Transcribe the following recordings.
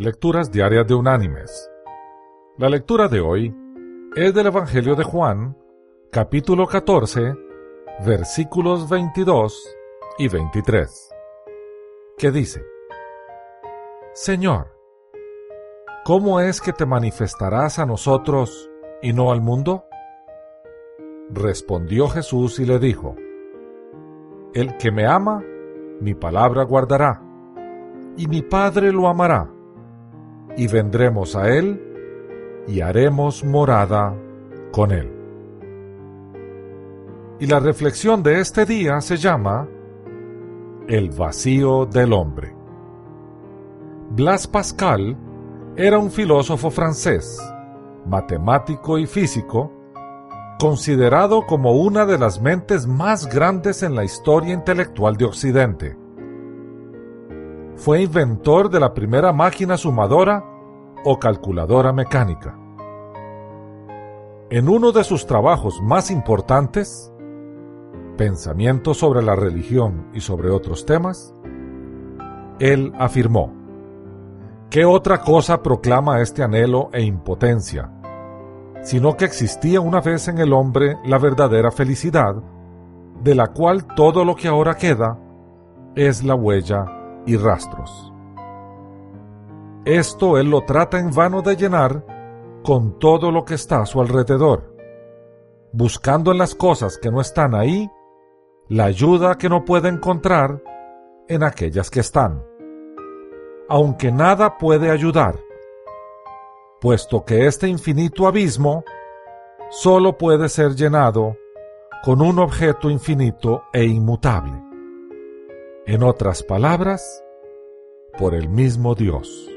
Lecturas Diarias de Unánimes. La lectura de hoy es del Evangelio de Juan, capítulo 14, versículos 22 y 23, que dice, Señor, ¿cómo es que te manifestarás a nosotros y no al mundo? Respondió Jesús y le dijo, El que me ama, mi palabra guardará, y mi Padre lo amará y vendremos a Él y haremos morada con Él. Y la reflexión de este día se llama El vacío del hombre. Blas Pascal era un filósofo francés, matemático y físico, considerado como una de las mentes más grandes en la historia intelectual de Occidente fue inventor de la primera máquina sumadora o calculadora mecánica. En uno de sus trabajos más importantes, Pensamiento sobre la religión y sobre otros temas, él afirmó, ¿qué otra cosa proclama este anhelo e impotencia? Sino que existía una vez en el hombre la verdadera felicidad, de la cual todo lo que ahora queda es la huella y rastros. Esto él lo trata en vano de llenar con todo lo que está a su alrededor, buscando en las cosas que no están ahí la ayuda que no puede encontrar en aquellas que están. Aunque nada puede ayudar, puesto que este infinito abismo solo puede ser llenado con un objeto infinito e inmutable. En otras palabras, por el mismo Dios.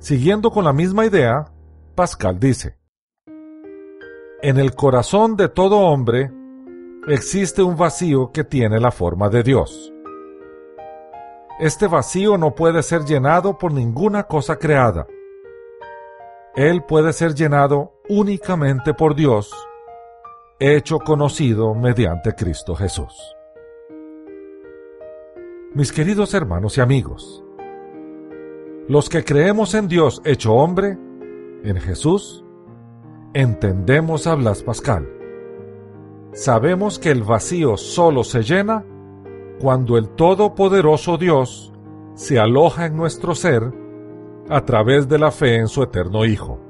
Siguiendo con la misma idea, Pascal dice, En el corazón de todo hombre existe un vacío que tiene la forma de Dios. Este vacío no puede ser llenado por ninguna cosa creada. Él puede ser llenado únicamente por Dios, hecho conocido mediante Cristo Jesús. Mis queridos hermanos y amigos, los que creemos en Dios hecho hombre, en Jesús, entendemos a Blas Pascal. Sabemos que el vacío solo se llena cuando el Todopoderoso Dios se aloja en nuestro ser a través de la fe en su eterno Hijo.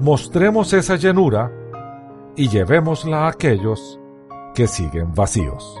Mostremos esa llenura y llevémosla a aquellos que siguen vacíos.